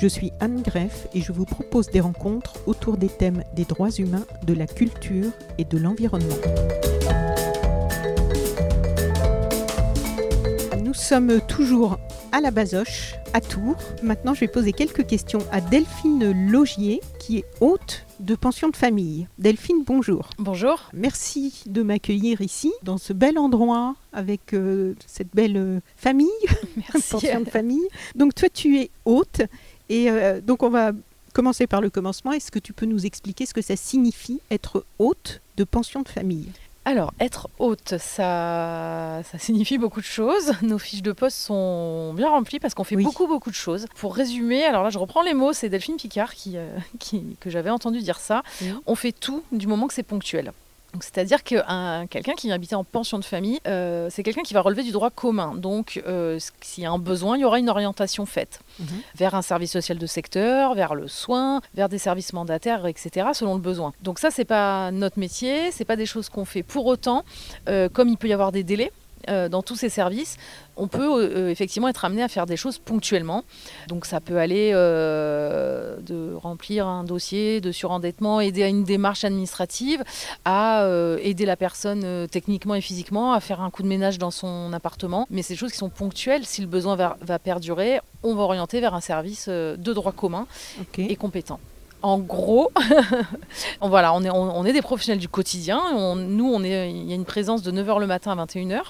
Je suis Anne Greff et je vous propose des rencontres autour des thèmes des droits humains, de la culture et de l'environnement. Nous sommes toujours à la Basoche, à Tours. Maintenant, je vais poser quelques questions à Delphine Logier, qui est hôte de pension de famille. Delphine, bonjour. Bonjour. Merci de m'accueillir ici, dans ce bel endroit, avec euh, cette belle euh, famille, Merci. pension de famille. Donc toi, tu es hôte, et euh, donc on va commencer par le commencement. Est-ce que tu peux nous expliquer ce que ça signifie être hôte de pension de famille? Alors, être hôte, ça, ça signifie beaucoup de choses. Nos fiches de poste sont bien remplies parce qu'on fait Oui. beaucoup, beaucoup de choses. Pour résumer, alors là, je reprends les mots, c'est Delphine Picard qui, euh, qui- que j'avais entendu dire ça. On fait tout du moment que c'est ponctuel. Donc, C'est-à-dire que un- quelqu'un qui vient habiter en pension de famille, euh, c'est quelqu'un qui va relever du droit commun. Donc, euh, s'il y a un besoin, il y aura une orientation faite Mhm. vers un service social de secteur, vers le soin, vers des services mandataires, etc., selon le besoin. Donc ça, c'est pas notre métier, c'est pas des choses qu'on fait. Pour autant, euh, comme il peut y avoir des délais euh, dans tous ces services, on peut euh, effectivement être amené à faire des choses ponctuellement. Donc ça peut aller euh, de remplir un dossier de surendettement, aider à une démarche administrative, à euh, aider la personne euh, techniquement et physiquement à faire un coup de ménage dans son appartement. Mais c'est des choses qui sont ponctuelles. Si le besoin va, va perdurer, on va orienter vers un service euh, de droit commun et compétent. En gros, on, voilà, on, est, on, on est des professionnels du quotidien. On- nous, on est, il y a une présence de 9h le matin à 21h.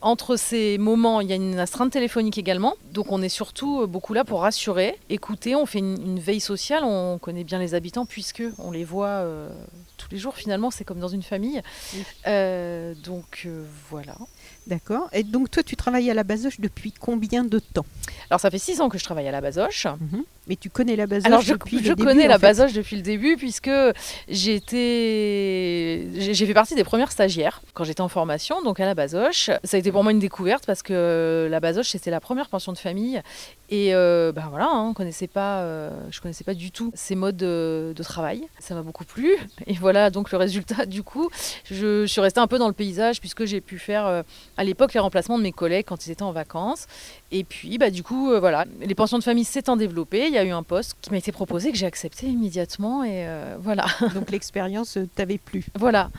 Entre ces moments, il y a une astreinte téléphonique également. Donc on est surtout euh, beaucoup là pour rassurer, écouter. On fait une, une veille sociale. On connaît bien les habitants puisque on les voit euh, tous les jours. Finalement, c'est comme dans une famille. Oui. Euh, donc euh, voilà. D'accord. Et donc toi, tu travailles à la Basoche depuis combien de temps? Alors ça fait six ans que je travaille à la Basoche. Mais tu connais la Basoche Alors je, depuis je le début, connais en la. Basoche depuis le début puisque j'ai été j'ai j'ai fait partie des premières stagiaires quand j'étais en formation donc à la Basoche. Ça a été pour moi une découverte parce que la Basoche c'était la première pension de famille et euh, ben voilà hein, on connaissait pas euh, je connaissais pas du tout ces modes de, de travail. Ça m'a beaucoup plu et voilà donc le résultat du coup je, je suis restée un peu dans le paysage puisque j'ai pu faire euh, à l'époque les remplacements de mes collègues quand ils étaient en vacances et puis, bah, du coup, euh, voilà, les pensions de famille s'étant développées, il y a eu un poste qui m'a été proposé, que j'ai accepté immédiatement. Et euh, voilà. Donc l'expérience euh, t'avait plu. voilà.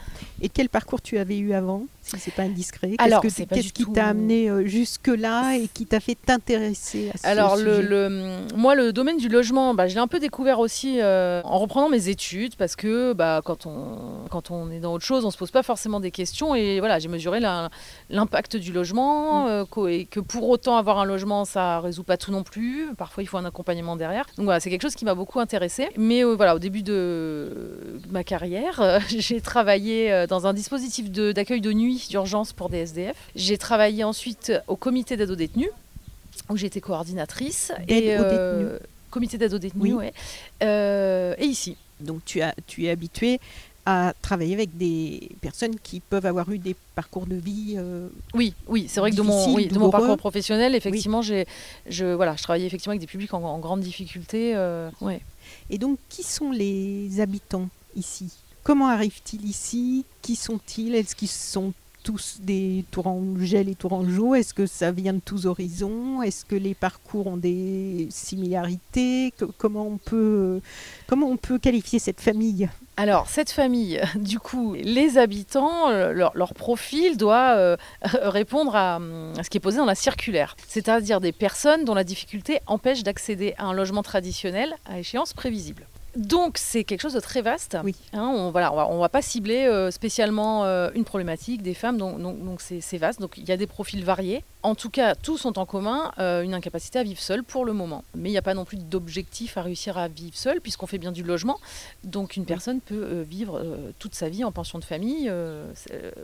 Et quel parcours tu avais eu avant, si c'est pas indiscret? Qu'est-ce que- qui tout- t'a amené jusque-là et qui t'a fait t'intéresser à ce Alors, le, sujet? le- moi, le domaine du logement, bah, je l'ai un peu découvert aussi euh, en reprenant mes études parce que bah, quand, on, quand on est dans autre chose, on se pose pas forcément des questions. Et voilà, j'ai mesuré la- l'impact du logement qu'au- et que pour autant avoir un logement, ça résout pas tout non plus. Parfois, il faut un accompagnement derrière. Donc voilà, c'est quelque chose qui m'a beaucoup intéressée. Mais euh, voilà, au début de ma carrière, euh, j'ai travaillé euh, dans un dispositif d'accueil de, nuit d'urgence pour des SDF. J'ai travaillé ensuite au comité d'aide aux détenus où j'étais coordinatrice. D'aide et, aux Comité d'aide aux détenus, Oui. ouais. Et ici. Donc tu, as, tu es habitué à travailler avec des personnes qui peuvent avoir eu des parcours de vie euh, Oui, oui, c'est vrai que de mon, Difficile, oui, de mon douloureux. parcours professionnel, effectivement, j'ai, je, voilà, je travaillais effectivement avec des publics en, en grande difficulté. euh, ouais. Et donc, qui sont les habitants ici? Comment arrivent-ils ici? Qui sont-ils? Est-ce qu'ils sont tous des Tourangais et Tourangeaux Est-ce que ça vient de tous horizons? Est-ce que les parcours ont des similarités? Co- comment, on peut, comment on peut qualifier cette famille? Alors, cette famille, du coup, les habitants, leur, profil doit euh, répondre à ce qui est posé dans la circulaire, c'est-à-dire des personnes dont la difficulté empêche d'accéder à un logement traditionnel à échéance prévisible. Donc c'est quelque chose de très vaste. Oui. Hein, on voilà, on va, on va pas cibler euh, spécialement euh, une problématique des femmes, donc donc c'est vaste. Donc il y a des profils variés. En tout cas, tous ont en commun euh, une incapacité à vivre seul pour le moment. Mais il n'y a pas non plus d'objectif à réussir à vivre seul, puisqu'on fait bien du logement. Donc une personne peut vivre toute sa vie en pension de famille.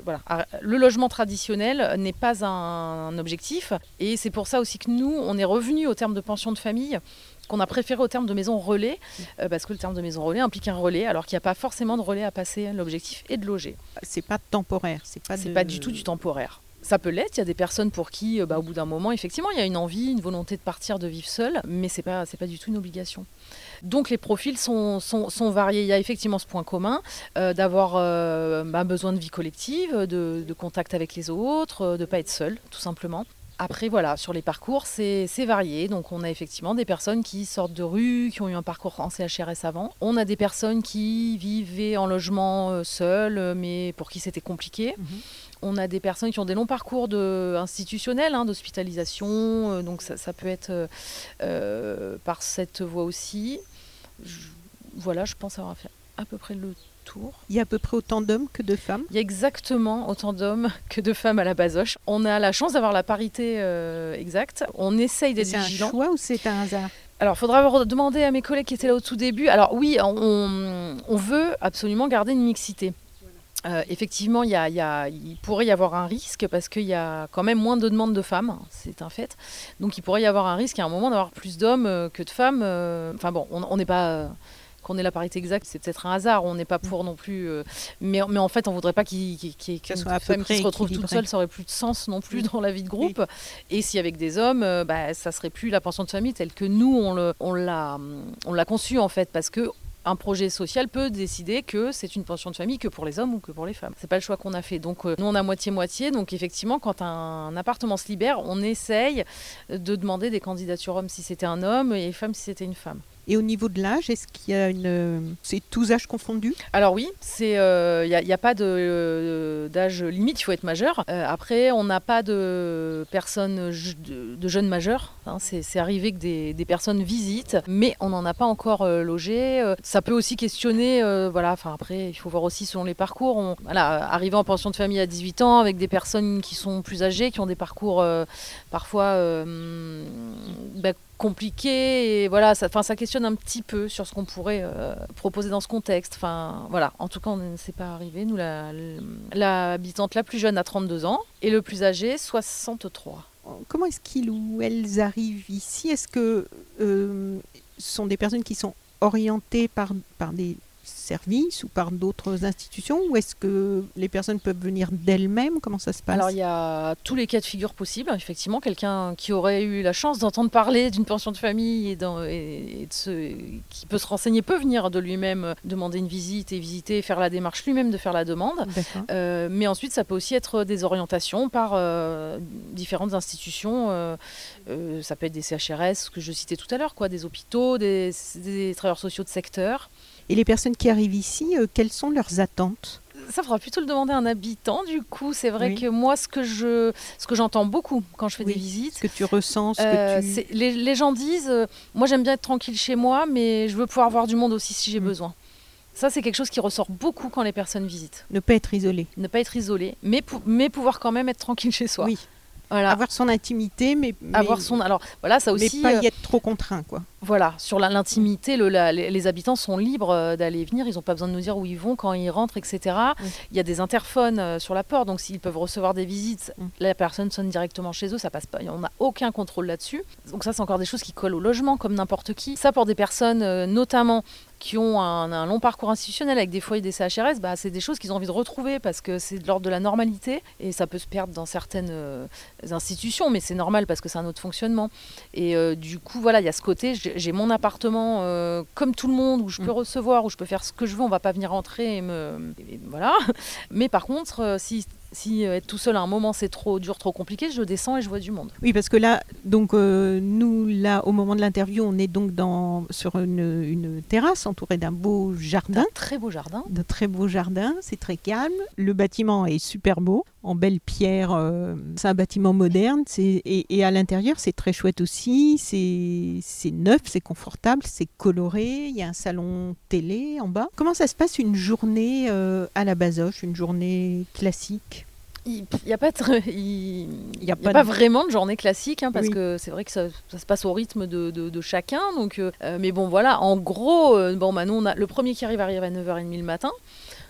voilà. Ah, Le logement traditionnel n'est pas un, un objectif, et c'est pour ça aussi que nous, on est revenu au terme de pension de famille qu'on a préféré au terme de maison relais, euh, parce que le terme de maison relais implique un relais, alors qu'il n'y a pas forcément de relais à passer. L'objectif est de loger. C'est pas temporaire, c'est pas. C'est de- pas du tout du temporaire. Ça peut l'être, il y a des personnes pour qui, euh, bah, au bout d'un moment, effectivement, il y a une envie, une volonté de partir, de vivre seul, mais c'est pas, c'est pas du tout une obligation. Donc les profils sont, sont, sont variés. Il y a effectivement ce point commun euh, d'avoir euh, bah, besoin de vie collective, de, de contact avec les autres, de pas être seul, tout simplement. Après, voilà, sur les parcours, c'est varié. Donc, on a effectivement des personnes qui sortent de rue, qui ont eu un parcours en CHRS avant. On a des personnes qui vivaient en logement euh, seules, mais pour qui c'était compliqué. Mhm. On a des personnes qui ont des longs parcours de, institutionnels, hein, d'hospitalisation. euh, donc, ça, ça peut être euh, euh, par cette voie aussi. Je- voilà, je pense avoir fait à peu près le Il y a à peu près autant d'hommes que de femmes. Il y a exactement autant d'hommes que de femmes à la basoche. On a la chance d'avoir la parité euh, exacte. On essaye d'être C'est un vigilant. choix ou c'est un hasard? Alors, il faudra demander à mes collègues qui étaient là au tout début. Alors oui, on, on veut absolument garder une mixité. Euh, effectivement, il, y a- il y a- il pourrait y avoir un risque parce qu'il y a quand même moins de demandes de femmes, c'est un fait. Donc il pourrait y avoir un risque à un moment d'avoir plus d'hommes euh, que de femmes. Enfin bon, on on n'est pas... qu'on ait la parité exacte, c'est peut-être un hasard, on n'est pas pour non plus... euh, mais, mais en fait, on voudrait pas qu'il soit à peu femme qui se retrouve toute seule, ça aurait plus de sens non plus dans la vie de groupe. Et si avec des hommes, euh, bah, ça serait plus la pension de famille telle que nous, on l'a on l'a conçue en fait, parce que un projet social peut décider que c'est une pension de famille que pour les hommes ou que pour les femmes. C'est pas le choix qu'on a fait. Donc euh, nous on a moitié-moitié. Donc effectivement, quand un appartement se libère, on essaye de demander des candidatures hommes si c'était un homme et femmes si c'était une femme. Et au niveau de l'âge, est-ce qu'il y a une. C'est tous âges confondus? Alors oui, il n'y a, y a pas euh, d'âge limite, il faut être majeur. Euh, après, on n'a pas de personnes de, jeunes majeurs. hein. c'est, arrivé que des, personnes visitent, mais on n'en a pas encore euh, logé. Euh, ça peut aussi questionner, euh, voilà, enfin après, il faut voir aussi selon les parcours. On, voilà, arriver en pension de famille à 18 ans avec des personnes qui sont plus âgées, qui ont des parcours euh, parfois euh, bah, compliqués. Et voilà, ça, ça questionne un petit peu sur ce qu'on pourrait euh, proposer dans ce contexte. Enfin, voilà, en tout cas, on ne s'est pas arrivé. Nous, la, la habitante la plus jeune a 32 ans et le plus âgé 63. Comment est-ce qu'ils ou elles arrivent ici? Est-ce que euh, ce sont des personnes qui sont orientées par, par des services ou par d'autres institutions ou est-ce que les personnes peuvent venir d'elles-mêmes? Comment ça se passe? Alors il y a tous les cas de figure possibles. Effectivement, quelqu'un qui aurait eu la chance d'entendre parler d'une pension de famille et, dans- et- et de se- qui peut se renseigner peut venir de lui-même demander une visite et visiter, faire la démarche lui-même de faire la demande. Euh, mais ensuite, ça peut aussi être des orientations par euh, différentes institutions. euh, euh, ça peut être des CHRS, que je citais tout à l'heure, quoi, des hôpitaux, des, des travailleurs sociaux de secteur. Et les personnes qui arrivent ici, euh, quelles sont leurs attentes? Ça faudra plutôt le demander à un habitant. Du coup, c'est vrai Oui. que moi, ce que je, ce que j'entends beaucoup quand je fais Oui. des visites, Ce que tu ressens, ce euh, que tu... les, les gens disent euh, Moi, j'aime bien être tranquille chez moi, mais je veux pouvoir voir du monde aussi si j'ai Mm. besoin. Ça, c'est quelque chose qui ressort beaucoup quand les personnes visitent. Ne pas être isolé. Ne pas être isolé, mais, pou- mais pouvoir quand même être tranquille chez soi. Oui. Voilà. Avoir son intimité, mais, mais, Avoir son. Alors, voilà, ça mais aussi. pas euh, y être trop contraint. Quoi. Voilà, sur l'intimité, le- les, habitants sont libres euh, d'aller et venir, ils n'ont pas besoin de nous dire où ils vont, quand ils rentrent, etc. Oui. Il y a des interphones euh, sur la porte, donc s'ils peuvent recevoir des visites, Mm. la personne sonne directement chez eux, ça passe pas, on n'a aucun contrôle là-dessus. Donc ça, c'est encore des choses qui collent au logement, comme n'importe qui. Ça, pour des personnes, notamment qui ont un, un long parcours institutionnel avec des foyers des CHRS, bah, c'est des choses qu'ils ont envie de retrouver parce que c'est de l'ordre de la normalité et ça peut se perdre dans certaines euh, institutions, mais c'est normal parce que c'est un autre fonctionnement. Et euh, du coup, voilà, il y a ce côté, j'ai mon appartement euh, comme tout le monde, où je peux Mm. recevoir, où je peux faire ce que je veux, on va pas venir entrer et me... et voilà. Mais par contre, si Si euh, être tout seul à un moment c'est trop dur, trop compliqué, je descends et je vois du monde. Oui, parce que là, donc euh, nous, là, au moment de l'interview, on est donc dans, sur une, une terrasse entourée d'un beau jardin, Un très beau jardin. d'un très beau jardin. C'est très calme. Le bâtiment est super beau, en belle pierre. euh, c'est un bâtiment moderne. Et, et à l'intérieur, c'est très chouette aussi. C'est, c'est neuf, c'est confortable, c'est coloré. Il y a un salon télé en bas. Comment ça se passe une journée euh, à la Basoche, une journée classique? Il n'y a pas, de- il- Il y a y a pas vraiment de journée classique, hein, parce Oui. que c'est vrai que ça, ça se passe au rythme de, chacun. Donc, euh, euh, mais bon, voilà, en gros, euh, bon, bah, nous, on a, le premier qui arrive arrive à 9h30 le matin.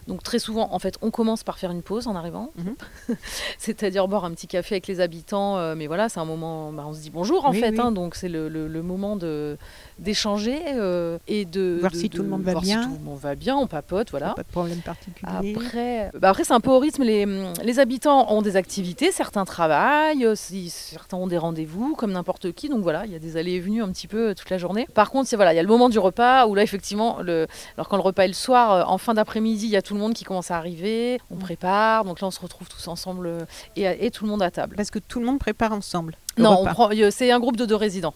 Donc très souvent, en fait, on commence par faire une pause en arrivant, Mhm. c'est-à-dire boire un petit café avec les habitants. euh, mais voilà, c'est un moment, bah, on se dit bonjour en Oui, fait, oui. hein, donc c'est le, le- le moment de d'échanger euh, et de Voir de- si tout de- le monde va voir bien. Si tout le monde va bien, on papote, voilà. Pas de problème particulier. Après, bah après c'est un peu au rythme. Les, les habitants ont des activités, certains travaillent, euh, si- certains ont des rendez-vous, comme n'importe qui. Donc voilà, il y a des allées et venues un petit peu toute la journée. Par contre, c'est- voilà, il y a le moment du repas où là, effectivement, le, alors quand le repas est le soir, en fin d'après-midi, il y a tout le monde qui commence à arriver. On prépare, donc là, on se retrouve tous ensemble euh, et, et tout le monde à table. Parce que tout le monde prépare ensemble. le Non, euh, c'est un groupe de deux résidents.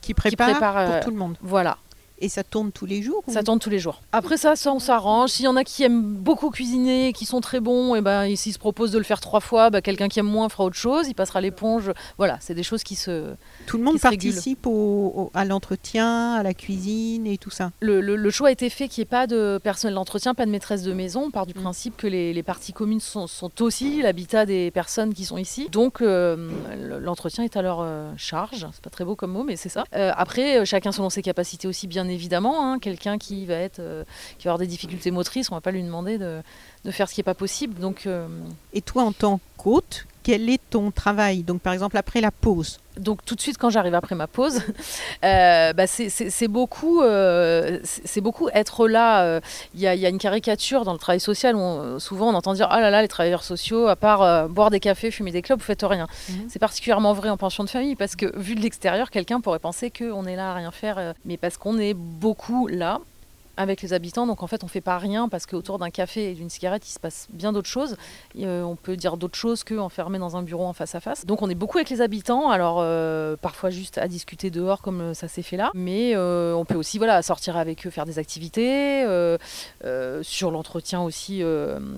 qui prépare, prépare, euh, pour tout le monde. Voilà. Et ça tourne tous les jours ou- Ça tourne tous les jours. Après ça, ça on s'arrange. S'il y en a qui aiment beaucoup cuisiner, qui sont très bons, et ben s'ils se proposent de le faire trois fois, bah, quelqu'un qui aime moins fera autre chose, il passera l'éponge. Voilà, c'est des choses qui se. Tout le monde participe au- au- à l'entretien, à la cuisine et tout ça. Le, le- le choix a été fait qu'il n'y ait pas de personnel d'entretien, pas de maîtresse de maison. On part du Mm. principe que les, les parties communes sont, sont aussi l'habitat des personnes qui sont ici. Donc euh, le- l'entretien est à leur euh, charge. C'est pas très beau comme mot, mais c'est ça. Euh, après, chacun selon ses capacités aussi, bien évidemment. hein. Quelqu'un qui va être, euh, qui va avoir des difficultés motrices, on va pas lui demander de, de faire ce qui n'est pas possible. Donc euh, Et toi, en tant qu'hôte, quel est ton travail? Donc, par exemple, après la pause. donc tout de suite quand j'arrive après ma pause, euh, bah, c'est- beaucoup, euh, c'est beaucoup être là. euh, Il y, a, il y a une caricature dans le travail social où on- souvent on entend dire ah là là les travailleurs sociaux à part euh, boire des cafés, fumer des clopes, vous faites rien. Mhm. C'est particulièrement vrai en pension de famille parce que vu de l'extérieur, quelqu'un pourrait penser qu'on est là à rien faire, mais parce qu'on est beaucoup là avec les habitants, donc en fait on fait pas rien parce qu'autour d'un café et d'une cigarette il se passe bien d'autres choses. Euh, on peut dire d'autres choses qu'enfermé dans un bureau en face à face. Donc on est beaucoup avec les habitants, alors euh, parfois juste à discuter dehors comme euh, ça s'est fait là, mais on peut aussi voilà sortir avec eux, faire des activités. sur l'entretien aussi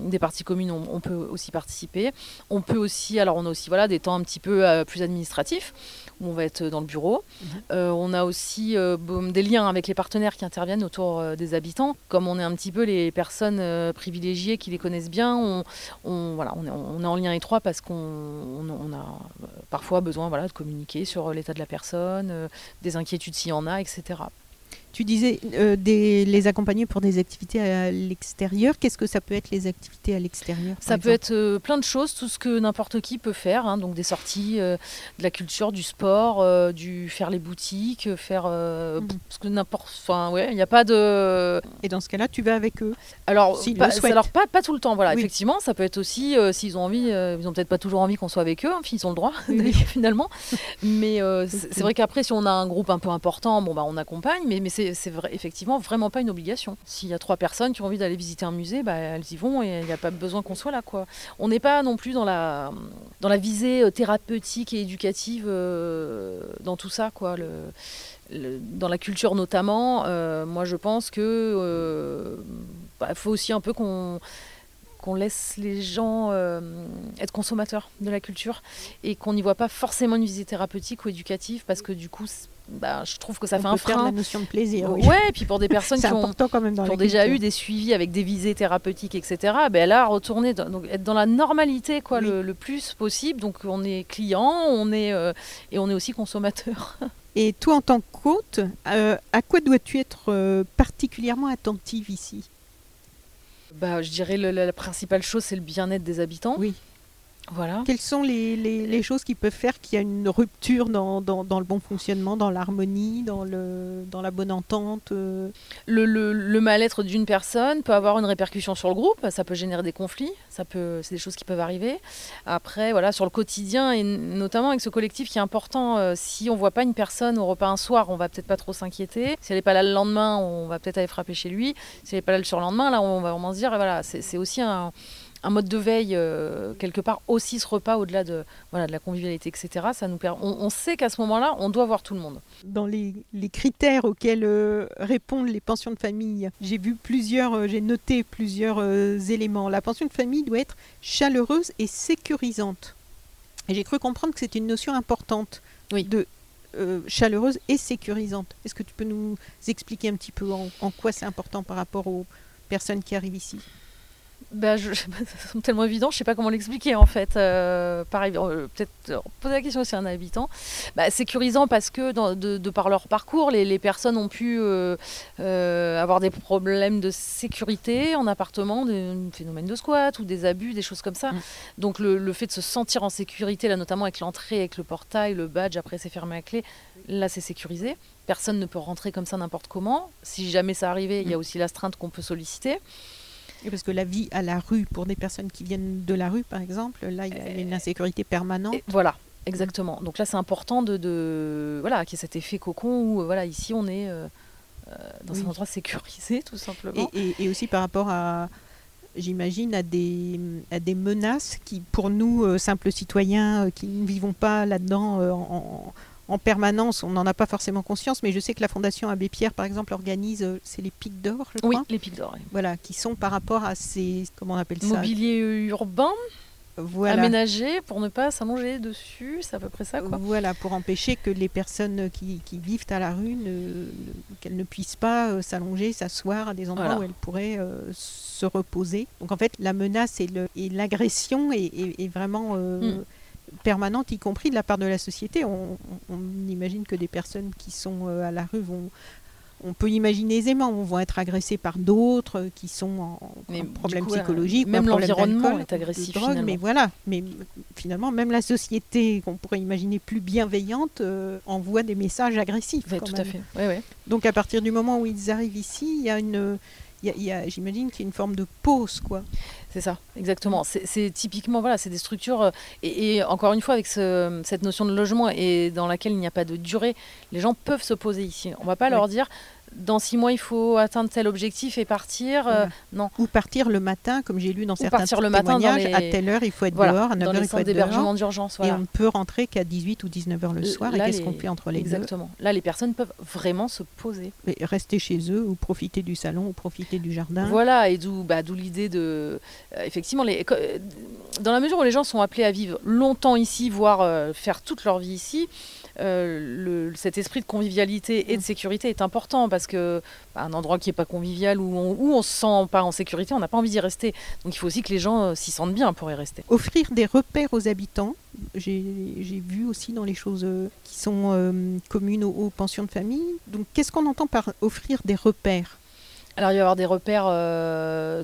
des parties communes, on, on peut aussi participer. On peut aussi, alors on a aussi voilà des temps un petit peu plus administratifs où on va être dans le bureau. Euh, on a aussi euh, des liens avec les partenaires qui interviennent autour euh, des habitants. Comme on est un petit peu les personnes privilégiées qui les connaissent bien, on, on- voilà, on, est, on est en lien étroit parce qu'on on, on a parfois besoin voilà, de communiquer sur l'état de la personne, des inquiétudes s'il y en a, etc. Tu disais euh, des, les accompagner pour des activités à l'extérieur. Qu'est-ce que ça peut être les activités à l'extérieur Ça peut être euh, plein de choses, tout ce que n'importe qui peut faire, hein, donc des sorties, euh, de la culture, du sport, du faire les boutiques, faire Mhm. parce que n'importe, enfin ouais, il n'y a pas de, Et dans ce cas-là, tu vas avec eux? alors pas, le souhaitent. alors pas, pas tout le temps, voilà, Oui. effectivement, ça peut être aussi s'ils ont envie, ils ont peut-être pas toujours envie qu'on soit avec eux, hein, ils ont le droit Oui, finalement, mais c'est vrai qu'après si on a un groupe un peu important, bon bah on accompagne, mais, mais c'est effectivement vraiment pas une obligation. S'il y a trois personnes qui ont envie d'aller visiter un musée, bah elles y vont et il n'y a pas besoin qu'on soit là quoi. On n'est pas non plus dans la, dans la visée euh, thérapeutique et éducative euh, dans tout ça, quoi. Dans la culture notamment, euh, moi je pense que il faut aussi un peu qu'on qu'on laisse les gens être consommateurs de la culture et qu'on n'y voit pas forcément une visée thérapeutique ou éducative parce que du coup, bah, je trouve que ça On fait un de la frein. notion de plaisir. oui. Ouais, et puis pour des personnes qui ont, important quand même dans qui la ont déjà eu des suivis avec des visées thérapeutiques, etc., ben là, retourner, dans, donc être dans la normalité quoi, Oui. le, le plus possible. Donc on est client, on est, euh, et on est aussi consommateur. Et toi, en tant qu'hôte, euh, à quoi dois-tu être euh, particulièrement attentive ici? Bah, je dirais le- la, la principale chose, c'est le bien-être des habitants. Oui. Voilà. Quelles sont les, les- les choses qui peuvent faire qu'il y a une rupture dans, dans- dans le bon fonctionnement, dans l'harmonie, dans, le, dans la bonne entente euh, Le, le- le mal-être d'une personne peut avoir une répercussion sur le groupe, ça peut générer des conflits, ça peut, c'est des choses qui peuvent arriver. Après, voilà, sur le quotidien et notamment avec ce collectif qui est important, euh, si on voit pas une personne au repas un soir, on va peut-être pas trop s'inquiéter. Si elle n'est pas là le lendemain, on va peut-être aller frapper chez lui. Si elle n'est pas là le surlendemain, là, on va vraiment se dire, voilà, c'est c'est aussi un, un mode de veille euh, quelque part aussi ce repas au-delà de, voilà, de la convivialité, etc. Ça nous permet, on, on sait qu'à ce moment-là, on doit voir tout le monde. Dans les, les critères auxquels euh, répondent les pensions de famille, j'ai vu plusieurs, euh, j'ai noté plusieurs éléments. La pension de famille doit être chaleureuse et sécurisante. Et j'ai cru comprendre que c'était une notion importante Oui. de euh, chaleureuse et sécurisante. Est-ce que tu peux nous expliquer un petit peu en, en quoi c'est important par rapport aux personnes qui arrivent ici? Bah, je, ça semble tellement évident, je sais pas comment l'expliquer en fait. Euh, pareil, euh, peut-être euh, poser la question aussi à un habitant. Bah, sécurisant parce que dans- de, de par leur parcours, les, les personnes ont pu euh, euh, avoir des problèmes de sécurité en appartement, des phénomènes de squat ou des abus, des choses comme ça. Mm. Donc le, le fait de se sentir en sécurité, là notamment avec l'entrée, avec le portail, le badge, après c'est fermé à clé, là c'est sécurisé. Personne ne peut rentrer comme ça n'importe comment. Si jamais ça arrivait, il y a Mm. aussi l'astreinte qu'on peut solliciter. Et parce que la vie à la rue, pour des personnes qui viennent de la rue, par exemple, là, il y a une insécurité permanente. Et voilà, exactement. Donc là, c'est important de, de voilà, qu'il y ait cet effet cocon où euh, voilà, ici, on est euh, euh, dans Oui. un endroit sécurisé, tout simplement. Et, et- et aussi par rapport à, j'imagine, à des, à des menaces qui, pour nous, euh, simples citoyens euh, qui ne vivons pas là-dedans euh, en, en permanence, on n'en a pas forcément conscience, mais je sais que la Fondation Abbé Pierre, par exemple, organise, euh, c'est les pics d'or, je oui, crois, les pics d'or. oui. voilà, qui sont par rapport à ces, comment on appelle ça Mobilier urbain, Voilà. aménagé pour ne pas s'allonger dessus, c'est à peu près ça, quoi. Voilà, pour empêcher que les personnes qui, qui vivent à la rue, qu'elles ne puissent pas euh, s'allonger, s'asseoir à des endroits Voilà. où elles pourraient euh, se reposer. Donc en fait, la menace et l'agression est, est- est vraiment euh, Mm. Permanente, y compris de la part de la société. On, on- on imagine que des personnes qui sont euh, à la rue vont... On peut imaginer aisément, vont être agressées par d'autres euh, qui sont en, en problème coup, euh, psychologique, même l'environnement est agressif, de drogue, finalement. mais voilà. Mais m- finalement, même la société qu'on pourrait imaginer plus bienveillante euh, envoie des messages agressifs. Ouais, tout à fait. Ouais, ouais. Donc à partir du moment où ils arrivent ici, il y a une, j'imagine qu'il y a une forme de pause, quoi. C'est ça, exactement. C'est typiquement, voilà, c'est des structures, euh, et, et encore une fois, avec ce- cette notion de logement et dans laquelle il n'y a pas de durée, les gens peuvent se poser ici. On ne va pas Oui. leur dire, dans six mois, il faut atteindre tel objectif et partir. euh, Voilà. non. Ou partir le matin, comme j'ai lu dans certains partir le matin témoignages, les- à telle heure il faut être Voilà, dehors, à 9 dans heures les il faut être dehors. d'hébergement d'urgence. Et Voilà. on ne peut rentrer qu'à 18 ou 19 heures le soir. Là, et qu'est-ce les- qu'on fait entre les Exactement. Là, les personnes peuvent vraiment se poser. deux Et Rester chez eux ou profiter du salon ou profiter du jardin. Voilà, et d'où bah, d'où l'idée de. euh, effectivement, les, euh, dans la mesure où les gens sont appelés à vivre longtemps ici, voire euh, faire toute leur vie ici, euh, le- cet esprit de convivialité et de sécurité est important parce que bah, un endroit qui n'est pas convivial, où on, où on se sent pas en sécurité, on n'a pas envie d'y rester. Donc il faut aussi que les gens euh, s'y sentent bien pour y rester. Offrir des repères aux habitants. J'ai vu aussi dans les choses euh, qui sont communes aux, aux pensions de famille. Donc qu'est-ce qu'on entend par offrir des repères? Alors il va y avoir des repères euh,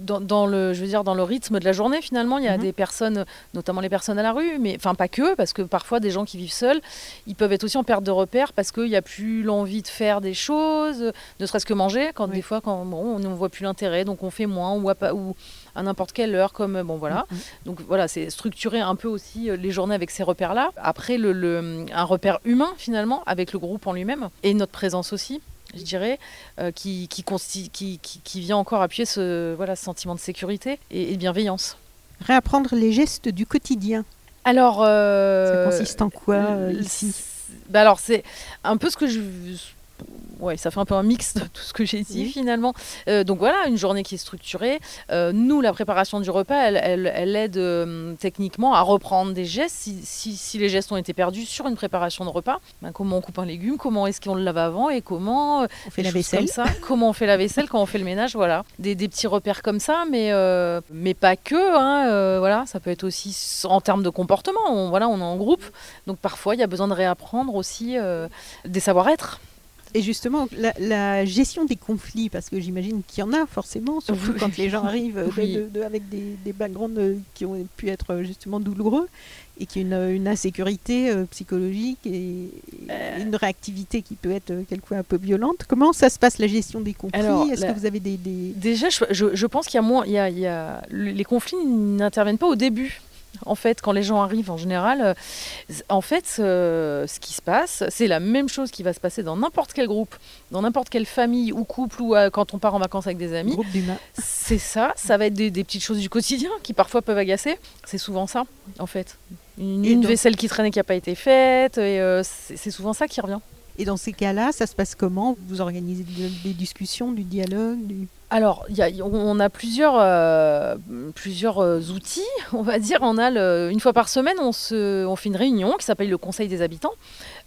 dans, dans le, je veux dire, dans le rythme de la journée finalement. Il y a Mhm. des personnes, notamment les personnes à la rue, mais enfin pas que, parce que parfois des gens qui vivent seuls, ils peuvent être aussi en perte de repères parce qu'il n'y a plus l'envie de faire des choses, ne serait-ce que manger. Quand Oui. des fois, quand bon, on ne voit plus l'intérêt, donc on fait moins ou à, pas- ou à n'importe quelle heure, comme bon voilà. Mhm. Donc voilà, c'est structurer un peu aussi euh, les journées avec ces repères-là. Après, le, le- un repère humain finalement, avec le groupe en lui-même, et notre présence aussi, je dirais, euh, qui, qui, qui, qui, vient encore appuyer ce, voilà, sentiment de sécurité et, et de bienveillance. Réapprendre les gestes du quotidien. Alors, Ça euh, consiste en quoi euh, ici? bah alors c'est un peu ce que je ouais ça fait un peu un mix de tout ce que j'ai dit Oui. finalement Euh, donc voilà une journée qui est structurée Euh, nous la préparation du repas elle, elle, elle aide euh, techniquement à reprendre des gestes si, si, si les gestes ont été perdus sur une préparation de repas ben, comment on coupe un légume comment est-ce qu'on le lave avant et comment On fait la comme vaisselle. ça. Comment on fait la vaisselle, quand on fait le ménage, voilà. Des, des petits repères comme ça, mais, mais pas que. hein, voilà, ça peut être aussi en termes de comportement. On, voilà, on est en groupe, donc parfois il y a besoin de réapprendre aussi des savoir-être. Et justement, la, la gestion des conflits, parce que j'imagine qu'il y en a forcément, surtout Oui. quand les gens arrivent euh, de- Oui. de- de- avec des, des backgrounds euh, qui ont pu être euh, justement douloureux et qui ont une, une insécurité euh, psychologique et, une réactivité qui peut être quelquefois un peu violente. Comment ça se passe la gestion des conflits? Est-ce la- que vous avez des... des- Déjà, je, je- je pense qu'il y a moins, il y a, il y a- les conflits n'interviennent pas au début. En fait, quand les gens arrivent en général, euh, en fait, euh, ce qui se passe, c'est la même chose qui va se passer dans n'importe quel groupe, dans n'importe quelle famille ou couple ou euh, quand on part en vacances avec des amis. C'est ça, ça va être des, des petites choses du quotidien qui parfois peuvent agacer. C'est souvent ça, en fait. Une, Et une donc- vaisselle qui traînait qui n'a pas été faite, et euh, c'est souvent ça qui revient. Et dans ces cas-là, ça se passe comment? Vous organisez de- des discussions, du dialogue du... Alors, on a plusieurs, euh, plusieurs euh, outils, on va dire. On a une fois par semaine, on, fait une réunion qui s'appelle le Conseil des habitants,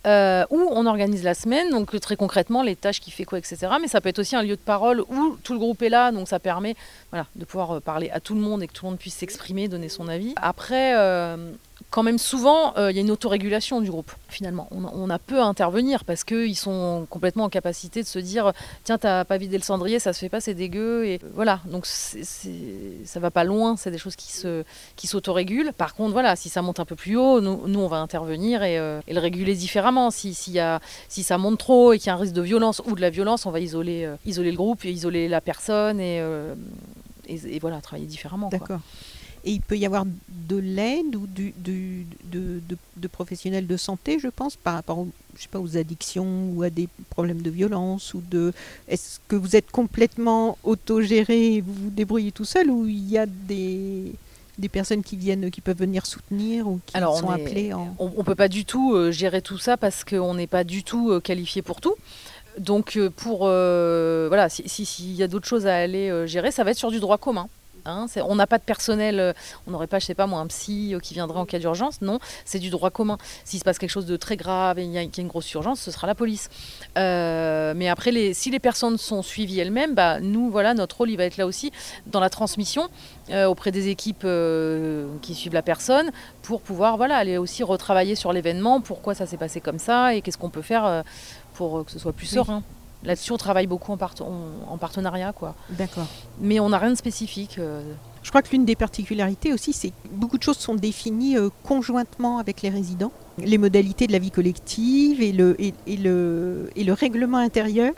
euh, où on organise la semaine, donc très concrètement les tâches qui fait quoi, etc. Mais ça peut être aussi un lieu de parole où tout le groupe est là, donc ça permet de pouvoir parler à tout le monde et que tout le monde puisse s'exprimer, donner son avis. Après, quand même souvent, euh, il y a une autorégulation du groupe, finalement. On, a- peu à intervenir parce qu'ils sont complètement en capacité de se dire tiens, t'as pas vidé le cendrier, ça se fait pas, c'est dégueu. Et voilà, donc c'est, c'est- ça va pas loin, c'est des choses qui, se, qui s'autorégulent. Par contre, voilà, si ça monte un peu plus haut, nous, nous, on va intervenir et, euh, le réguler différemment. Si, s'il y a, si ça monte trop et qu'il y a un risque de violence ou de la violence, on va isoler, euh, isoler le groupe, isoler la personne et, et, voilà, travailler différemment. quoi. Et il peut y avoir de l'aide ou du, du- de, de- de professionnels de santé, je pense, par rapport aux, je sais pas, aux addictions ou à des problèmes de violence ou de. Est-ce que vous êtes complètement autogéré et vous vous débrouillez tout seul ou il y a des des personnes qui viennent, qui peuvent venir soutenir ou qui Alors, sont on est- appelées en... On ne peut pas du tout euh, gérer tout ça parce qu'on n'est pas du tout euh, qualifié pour tout. Donc, euh, pour euh, voilà, si- si- s'il y a d'autres choses à aller gérer, ça va être sur du droit commun. Hein, on n'a pas de personnel, euh, on n'aurait pas, je sais pas moi, un psy euh, qui viendrait en cas d'urgence. Non, c'est du droit commun. S'il se passe quelque chose de très grave et il y, a qu'il y a une grosse urgence, ce sera la police. Euh, mais après, les, si les personnes sont suivies elles-mêmes, bah, nous, voilà, notre rôle, il va être là aussi dans la transmission euh, auprès des équipes euh, qui suivent la personne pour pouvoir voilà, aller aussi retravailler sur l'événement, pourquoi ça s'est passé comme ça et qu'est-ce qu'on peut faire pour que ce soit plus Oui. Là-dessus, on travaille beaucoup en, part- en- en partenariat, quoi. D'accord. Mais on n'a rien de spécifique. euh. Je crois que l'une des particularités aussi, c'est que beaucoup de choses sont définies euh, conjointement avec les résidents. Les modalités de la vie collective et le, et, et le, et le règlement intérieur.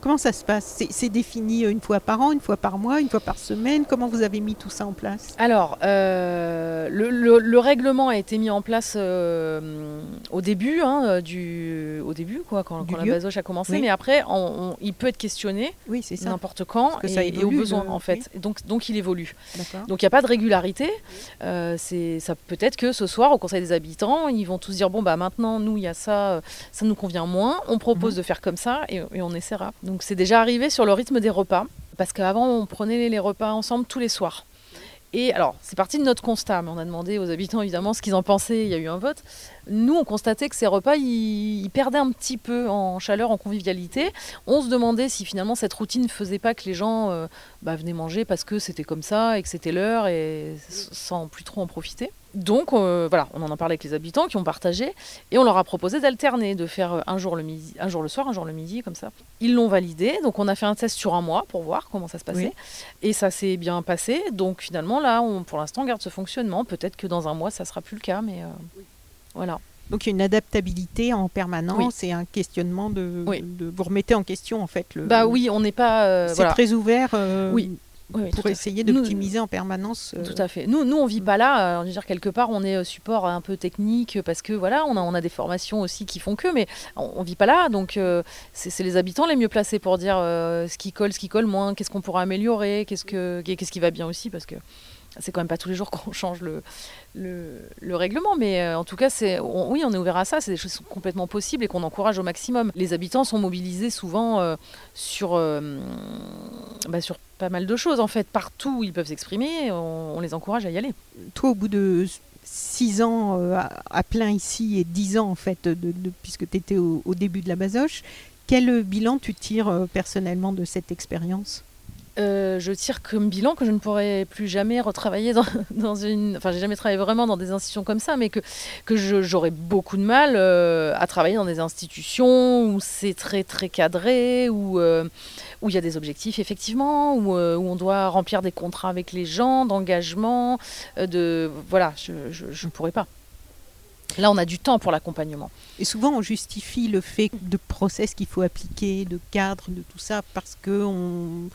Comment ça se passe? C'est défini une fois par an, une fois par mois, une fois par semaine? Comment vous avez mis tout ça en place? Alors, euh, le, le- le règlement a été mis en place euh, au début, hein, du, au début quoi, quand, la basoche a commencé, Oui. mais après, on- on- il peut être questionné Oui, c'est ça. n'importe quand que ça et, et au besoin, le- en fait. oui. Donc, donc, il évolue. Donc il n'y a pas de régularité. Euh, c'est ça peut-être que ce soir au Conseil des habitants, ils vont tous dire bon bah maintenant nous il y a ça, ça nous convient moins. On propose Mhm. de faire comme ça et, et on essaiera. Donc c'est déjà arrivé sur le rythme des repas parce qu'avant on prenait les repas ensemble tous les soirs. Et alors, c'est parti de notre constat, mais on a demandé aux habitants évidemment ce qu'ils en pensaient, il y a eu un vote. Nous, on constatait que ces repas, ils, perdaient un petit peu en chaleur, en convivialité. On se demandait si finalement cette routine ne faisait pas que les gens euh, bah, venaient manger parce que c'était comme ça et que c'était l'heure et sans plus trop en profiter. Donc euh, voilà, on en a parlé avec les habitants qui ont partagé et on leur a proposé d'alterner, de faire euh, un jour le midi, un jour le soir, un jour le midi, comme ça. Ils l'ont validé, donc on a fait un test sur un mois pour voir comment ça se passait Oui. et ça s'est bien passé. Donc finalement là, on, pour l'instant, on garde ce fonctionnement. Peut-être que dans un mois, ça sera plus le cas, mais euh, voilà. Donc il y a une adaptabilité en permanence et un questionnement de, Oui. de- Vous remettez en question en fait le. Bah oui, on n'est pas euh, C'est voilà. très ouvert Oui. Oui, oui, pour essayer d'optimiser en permanence. euh, Tout à fait. Nous, nous on vit pas là. euh, je veux dire, quelque part, on est euh, support un peu technique euh, parce que voilà, on a, on a des formations aussi qui font que, mais on, on vit pas là. Donc, euh, c'est les habitants les mieux placés pour dire ce qui colle, ce qui colle moins, qu'est-ce qu'on pourra améliorer, qu'est-ce que, qu'est-ce qui va bien aussi, parce que c'est quand même pas tous les jours qu'on change le, le, le règlement. Mais euh, en tout cas, c'est, oui, on est ouvert à ça. C'est des choses qui sont complètement possibles et qu'on encourage au maximum. Les habitants sont mobilisés souvent euh, sur, euh, bah, sur pas mal de choses en fait. Partout où ils peuvent s'exprimer, on, les encourage à y aller. toi, au bout de six ans euh, à, plein ici et dix ans en fait, de, puisque tu étais au, au début de la Basoche, quel bilan tu tires euh, personnellement de cette expérience? Euh, je tire comme bilan que je ne pourrai plus jamais retravailler dans, une. Enfin, j'ai jamais travaillé vraiment dans des institutions comme ça, mais que, que j'aurais beaucoup de mal euh, à travailler dans des institutions où c'est très très cadré, où euh, où il y a des objectifs effectivement, où, où on doit remplir des contrats avec les gens, d'engagement, de voilà, je, je, je ne pourrais pas. Là, on a du temps pour l'accompagnement. Et souvent, on justifie le fait de process qu'il faut appliquer, de cadre, de tout ça, parce que on,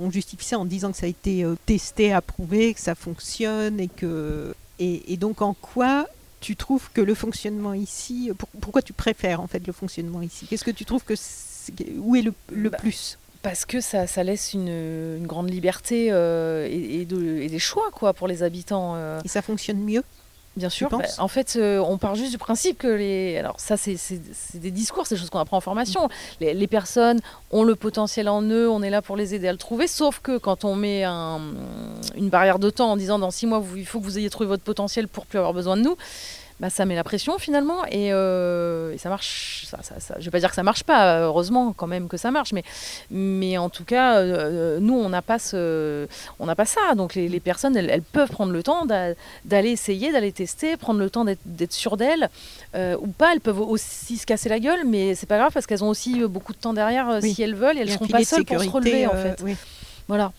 on- justifie ça en disant que ça a été euh, testé, approuvé, que ça fonctionne et que Et, et donc en quoi tu trouves que le fonctionnement ici, pour- pourquoi tu préfères en fait le fonctionnement ici? Qu'est-ce que tu trouves que c'est- où est le, le Bah, plus? Parce que ça, ça laisse une, une grande liberté euh, et, et de- et des choix quoi, pour les habitants. euh. et ça fonctionne mieux? Bien sûr. bah, en fait, euh, on part juste du principe que les. Alors, ça, c'est des discours, c'est des choses qu'on apprend en formation. Les, les personnes ont le potentiel en eux, on est là pour les aider à le trouver. Sauf que quand on met un- une barrière de temps en disant dans six mois, vous- il faut que vous ayez trouvé votre potentiel pour plus avoir besoin de nous. Bah, ça met la pression finalement et, euh, et ça marche. Ça, ça, ça- je vais pas dire que ça marche pas, heureusement quand même que ça marche, mais, mais en tout cas, euh, nous on n'a pas ce, on n'a pas ça. Donc les, les personnes, elles, elles peuvent prendre le temps d'a- d'aller essayer, d'aller tester, prendre le temps d'être- sûres d'elles euh, ou pas. Elles peuvent aussi se casser la gueule, mais c'est pas grave parce qu'elles ont aussi euh, beaucoup de temps derrière euh, Oui. si elles veulent et elles un seront pas seules pour se relever en euh, fait. oui. Voilà.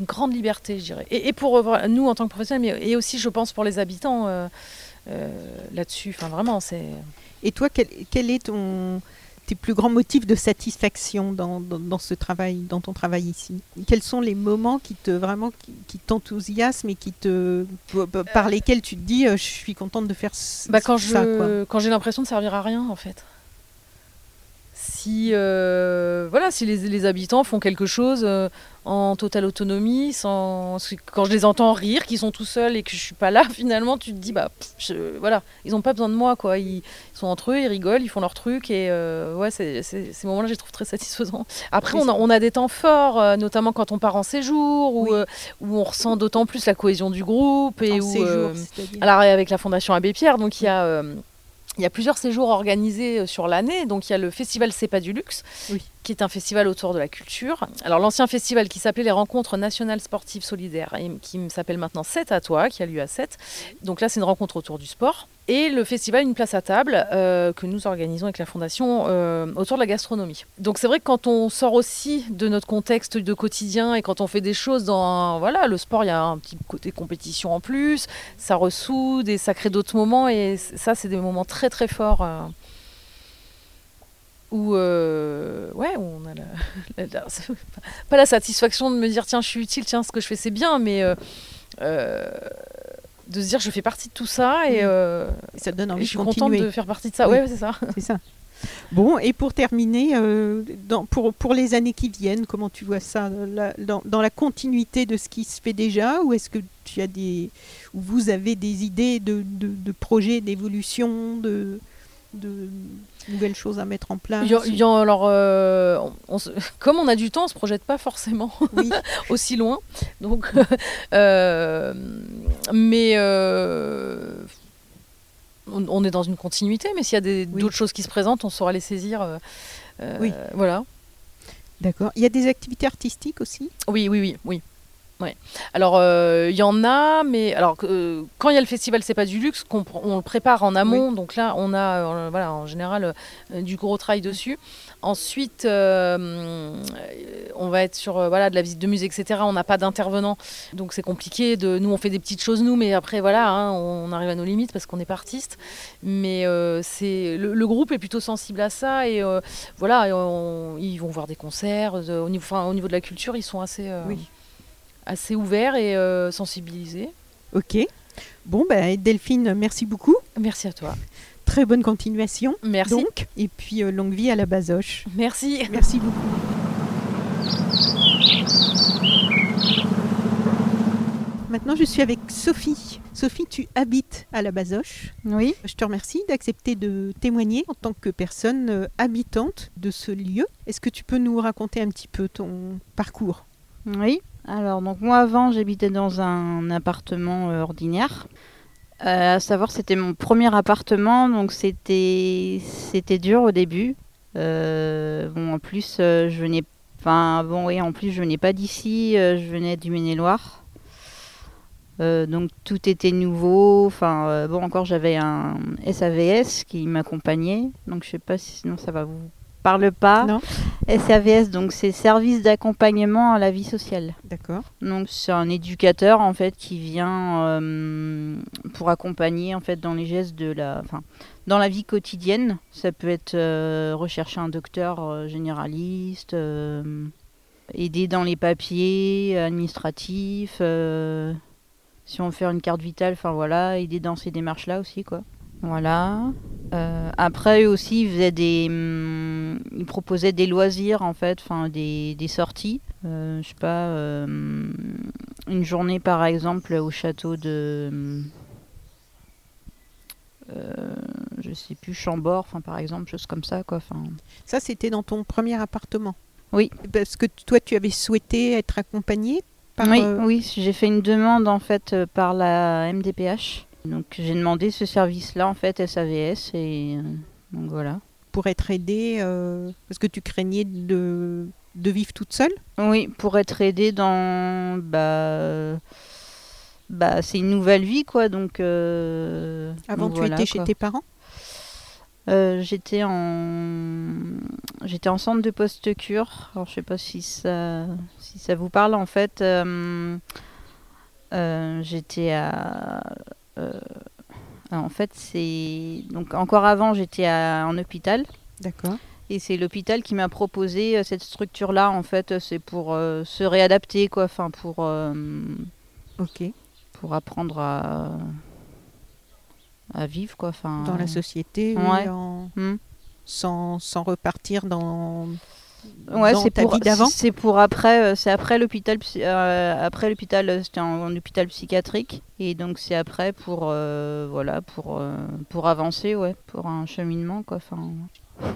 Une grande liberté, je dirais. Et, et pour euh, nous en tant que professionnels, mais et aussi, je pense, pour les habitants euh, euh, là-dessus. Enfin, vraiment, c'est. Et toi, quel, quel est ton tes plus grands motifs de satisfaction dans, dans, dans ce travail, dans ton travail ici? Quels sont les moments qui te vraiment qui, qui t'enthousiasment et qui te par lesquels tu te dis je suis contente de faire Bah, quand ça quoi? je, quand j'ai l'impression de servir à rien, en fait. Si, euh, voilà, si les, les habitants font quelque chose euh, en totale autonomie, sans, quand je les entends rire, qu'ils sont tout seuls et que je suis pas là, finalement, tu te dis, bah, pff, je- voilà, ils ont pas besoin de moi, quoi. Ils, ils sont entre eux, ils rigolent, ils font leur truc, et euh, ouais, c'est, c'est- ces moments-là, je les trouve très satisfaisants. Après, on a, c'est- on a des temps forts, euh, notamment quand on part en séjour, où, Oui. où on ressent d'autant plus la cohésion du groupe, et En où, séjour, alors avec la Fondation Abbé Pierre, donc il y a il y a plusieurs séjours organisés euh, sur l'année. Donc il y a le festival C'est pas du luxe. Qui est un festival autour de la culture. Alors l'ancien festival qui s'appelait les Rencontres nationales sportives solidaires, et qui s'appelle maintenant 7 à toi, qui a lieu à 7. Donc là c'est une rencontre autour du sport. Et le festival Une place à table, euh, que nous organisons avec la Fondation euh, autour de la gastronomie. Donc c'est vrai que quand on sort aussi de notre contexte de quotidien et quand on fait des choses dans... Voilà, le sport, il y a un petit côté compétition en plus, ça ressoude et ça crée d'autres moments et ça c'est des moments très très forts euh, où euh, ouais où on a la, la- la- c'est pas la satisfaction de me dire tiens je suis utile tiens ce que je fais c'est bien mais euh, euh, de se dire je fais partie de tout ça et, ça te donne envie je suis de contente de faire partie de ça Oui. ouais c'est ça C'est ça. Bon, et pour terminer, dans- pour, pour les années qui viennent, comment tu vois ça dans, dans la continuité de ce qui se fait déjà Ou est-ce que tu as des. ou vous avez des idées de, de, de projets, d'évolution, de, de nouvelles choses à mettre en place y alors, euh, on- on se- comme on a du temps, on se projette pas forcément Oui, aussi loin. Donc, euh, mais euh, on, on est dans une continuité. Mais s'il y a des- Oui. d'autres choses qui se présentent, on saura les saisir. euh, Oui. Voilà. d'accord. Il y a des activités artistiques aussi? Oui, oui, oui, oui. Ouais. Alors, euh, il y en a, mais alors euh, quand il y a le festival, c'est pas du luxe, on le prépare en amont. Donc là, on a, euh, voilà, en général, euh, du gros travail dessus. Ensuite, euh, euh, on va être sur euh, voilà de la visite de musée, etc. On n'a pas d'intervenant, donc c'est compliqué. De, nous, on fait des petites choses nous, mais après, voilà, hein, on arrive à nos limites parce qu'on n'est pas artiste. Mais euh, c'est le, le groupe est plutôt sensible à ça et euh, voilà, et on- ils vont voir des concerts. au niveau, enfin, au niveau de la culture, ils sont assez euh, Oui. Assez ouverts et euh, sensibilisés. Ok. Bon, ben, Delphine, merci beaucoup. Merci à toi. Très bonne continuation. Merci. Donc, et puis euh, longue vie à la Basoche. Merci. Merci beaucoup. Maintenant, je suis avec Sophie. Sophie, tu habites à la Basoche. Oui, Je te remercie d'accepter de témoigner en tant que personne euh, habitante de ce lieu. Est-ce que tu peux nous raconter un petit peu ton parcours? Oui. Alors, donc moi avant, j'habitais dans un appartement euh, ordinaire. Euh, à savoir, c'était mon premier appartement, donc c'était dur au début. Euh, bon, en plus, je venais, bon, en plus, je venais pas d'ici, je venais du Maine-et-Loire. Donc tout était nouveau. Enfin bon, encore j'avais un SAVS qui m'accompagnait. Donc je sais pas si sinon ça va vous parle pas. Non. SAVS, donc c'est service d'accompagnement à la vie sociale. D'accord. Donc c'est un éducateur en fait qui vient euh, pour accompagner en fait dans les gestes de la, enfin dans la vie quotidienne. Ça peut être euh, rechercher un docteur euh, généraliste, aider dans les papiers administratifs. si on fait une carte vitale, enfin voilà, aider dans ces démarches-là aussi, quoi. Voilà. Euh, après, eux aussi, ils faisaient des, hum, ils proposaient des loisirs en fait, enfin des, des sorties. Euh, je sais pas, euh, une journée par exemple au château de, euh, je sais plus, Chambord, enfin par exemple, chose comme ça, quoi. Enfin, Ça, c'était dans ton premier appartement? Oui. Parce que toi, tu avais souhaité être accompagné par... oui, oui, j'ai fait une demande en fait par la MDPH. Donc j'ai demandé ce service-là en fait SAVS et euh, donc voilà. pour être aidé euh, Parce que tu craignais de, de vivre toute seule? Oui, pour être aidée dans bah bah c'est une nouvelle vie quoi donc euh, Avant, donc tu voilà, étais chez quoi. tes parents? J'étais en j'étais en centre de post-cure. Alors je sais pas si ça si ça vous parle en fait. j'étais à en fait c'est donc encore avant j'étais à- en hôpital D'accord. et c'est l'hôpital qui m'a proposé euh, cette structure là en fait c'est pour euh, se réadapter quoi enfin pour euh, Ok. pour apprendre à à vivre quoi enfin Dans la société, oui, en- Hmm. sans, sans repartir dans, Ouais, c'est pour C'est pour après, euh, c'est après l'hôpital, euh, après l'hôpital, euh, c'était en, hôpital psychiatrique, et donc c'est après pour, euh, voilà, pour, euh, pour avancer, ouais, pour un cheminement, quoi. Enfin,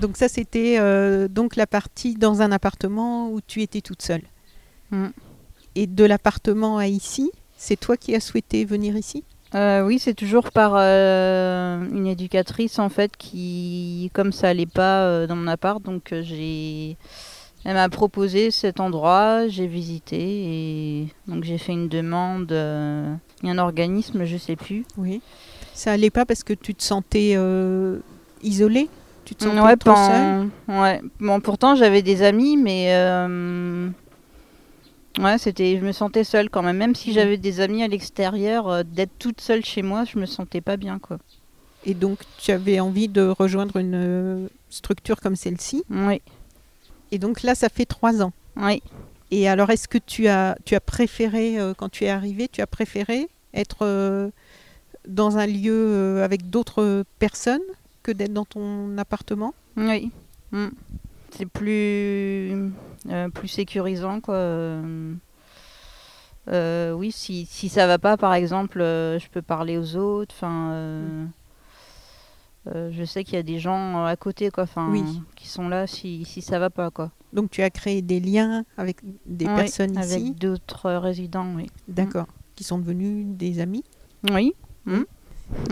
Donc ça, c'était donc la partie dans un appartement où tu étais toute seule. Mm. Et de l'appartement à ici, c'est toi qui as souhaité venir ici? Euh, oui, c'est toujours par euh, une éducatrice en fait qui, comme ça allait pas euh, dans mon appart, donc j'ai, elle m'a proposé cet endroit, j'ai visité et donc j'ai fait une demande. Il y a un organisme, je sais plus. Oui. Ça allait pas parce que tu te sentais isolée? Tu te sentais ouais, trop seule? ouais. Bon, pourtant j'avais des amis, mais ouais, c'était, je me sentais seule quand même. Même si Mhm. j'avais des amis à l'extérieur, euh, d'être toute seule chez moi, je me sentais pas bien, quoi. Et donc, tu avais envie de rejoindre une euh, structure comme celle-ci? Oui, Et donc là, ça fait trois ans. oui. Et alors, est-ce que tu as, tu as préféré, euh, quand tu es arrivé, tu as préféré être dans un lieu avec d'autres personnes que d'être dans ton appartement? Oui. Mm. C'est plus, euh, plus sécurisant, quoi. Euh, euh, oui, si, si ça va pas, par exemple, je peux parler aux autres. Enfin, je sais qu'il y a des gens à côté, quoi. Oui. qui sont là si, si ça va pas, quoi. Donc, tu as créé des liens avec des Oui, personnes avec ici, d'autres euh, résidents, oui. d'accord, qui sont devenus des amis? Oui.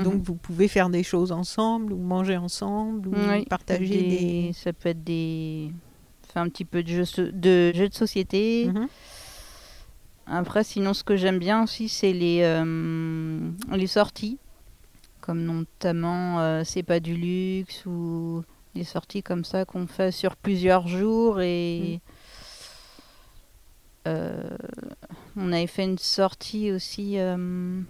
Donc, Mhm. vous pouvez faire des choses ensemble, ou manger ensemble, ou Oui, partager des- des... Ça peut être des. Faire un petit peu de jeux, so- de jeux de société. Mhm. Après, sinon, ce que j'aime bien aussi, c'est les, euh, les sorties. Comme notamment euh, C'est pas du luxe ou des sorties comme ça qu'on fait sur plusieurs jours. Et euh, on avait fait une sortie aussi. euh,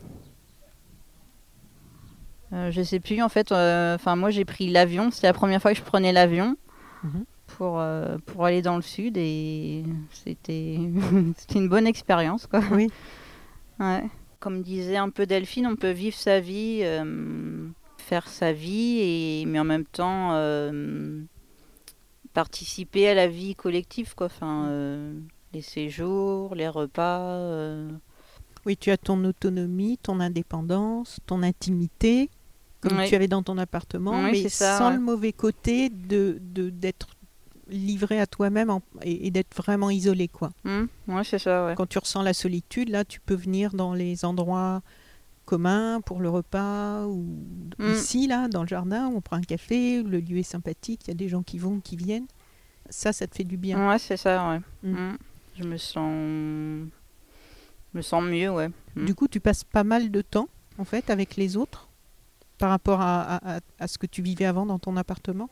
euh, je sais plus en fait. euh, Enfin, moi j'ai pris l'avion. C'était la première fois que je prenais l'avion Mhm. pour euh, pour aller dans le sud et c'était c'était une bonne expérience quoi. Oui. Ouais. Comme disait un peu Delphine, on peut vivre sa vie, faire sa vie et mais en même temps participer à la vie collective quoi. Enfin, euh, les séjours, les repas. euh, Oui, tu as ton autonomie, ton indépendance, ton intimité, comme Oui. tu avais dans ton appartement, Oui, mais ça, sans ouais. le mauvais côté de d'être livré à toi-même et, et d'être vraiment isolé. quoi. ouais, c'est ça, ouais. Quand tu ressens la solitude, là, tu peux venir dans les endroits communs pour le repas ou Mm. ici, là, dans le jardin, où on prend un café, le lieu est sympathique, il y a des gens qui vont, qui viennent. Ça, ça te fait du bien. Ouais, c'est ça, ouais. Mm. Hmm. Je me sens je me sens mieux, ouais. Du coup, tu passes pas mal de temps, en fait, avec les autres par rapport à, à- à- à ce que tu vivais avant dans ton appartement?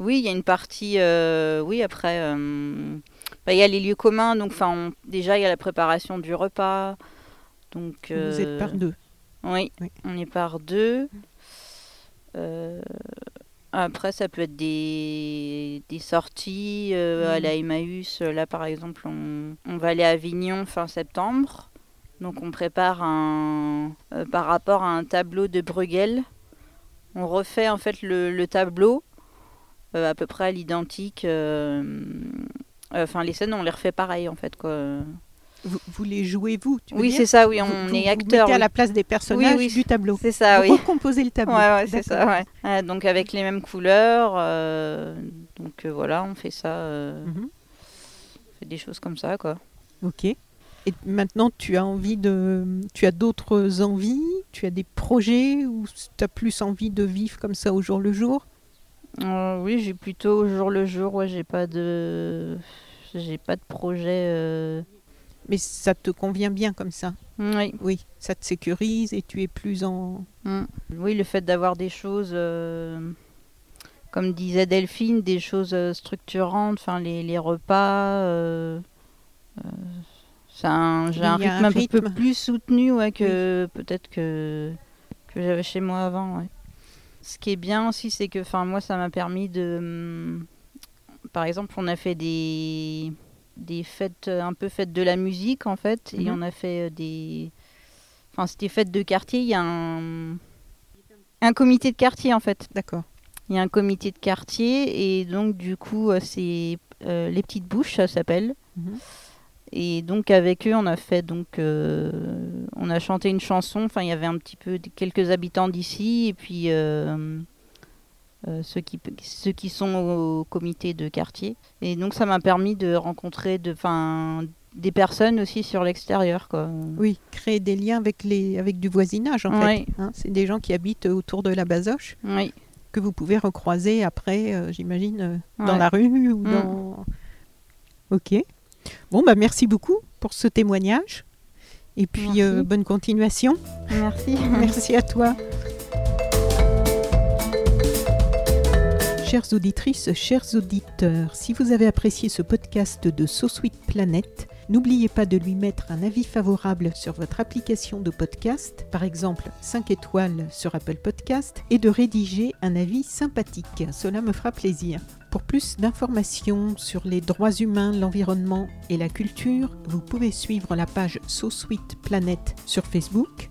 Oui, il y a une partie. euh, oui, après, euh, bah, il y a les lieux communs. Donc, on- déjà, il y a la préparation du repas. Donc, Vous euh, êtes par deux. Oui, Oui. on est par deux. Euh, après, ça peut être des, des sorties euh, à Mm. la Emmaüs. Là, par exemple, on, on va aller à Avignon fin septembre. Donc on prépare un euh, par rapport à un tableau de Bruegel. On refait en fait le, le tableau euh, à peu près à l'identique. euh, Enfin les scènes on les refait pareil en fait quoi. Vous, vous les jouez vous tu Oui c'est ça oui Vous- on vous- est vous acteur. mettez à la place des personnages oui. du tableau. C'est ça vous oui. recomposez le tableau. Ouais, ouais, c'est ça, ouais. Donc avec les mêmes couleurs, donc voilà, on fait ça, Mhm. on fait des choses comme ça, quoi. Ok. Et maintenant, tu as envie de, tu as d'autres envies, tu as des projets ou tu as plus envie de vivre comme ça au jour le jour? Euh, oui, j'ai plutôt au jour le jour, ouais, j'ai pas de, j'ai pas de projet. euh, Mais ça te convient bien comme ça? Oui, Oui, ça te sécurise et tu es plus en. mm. oui, le fait d'avoir des choses, euh, comme disait Delphine, des choses structurantes, enfin les, les repas. euh, euh, un- j'ai un rythme un un, peu rythme. plus soutenu ouais, que peut-être que, que j'avais chez moi avant. ouais. Ce qui est bien aussi, c'est que enfin, moi, ça m'a permis de. hum, Par exemple, on a fait des, des fêtes, un peu fêtes de la musique, en fait, et Mhm. on a fait euh, des. Enfin, c'était fêtes de quartier, il y a un. Un comité de quartier, en fait. D'accord. Il y a un comité de quartier, et donc, du coup, euh, c'est. euh, les petites bouches, ça s'appelle. Mhm. Et donc avec eux, on a fait donc, euh, on a chanté une chanson. Enfin, il y avait un petit peu quelques habitants d'ici et puis euh, euh, ceux qui ceux qui sont au comité de quartier. Et donc ça m'a permis de rencontrer de, des personnes aussi sur l'extérieur, quoi. Oui, créer des liens avec les, avec du voisinage en Oui. fait. hein. C'est des gens qui habitent autour de la Basoche Oui. que vous pouvez recroiser après, j'imagine, dans Ouais. la rue ou Mm. dans. Ok. Bon bah merci beaucoup pour ce témoignage et puis euh, bonne continuation. Merci. Merci à toi. Chères auditrices, chers auditeurs, si vous avez apprécié ce podcast de So Sweet Planet, n'oubliez pas de lui mettre un avis favorable sur votre application de podcast, par exemple 5 étoiles sur Apple Podcast, et de rédiger un avis sympathique. Cela me fera plaisir. Pour plus d'informations sur les droits humains, l'environnement et la culture, vous pouvez suivre la page So Sweet Planet sur Facebook.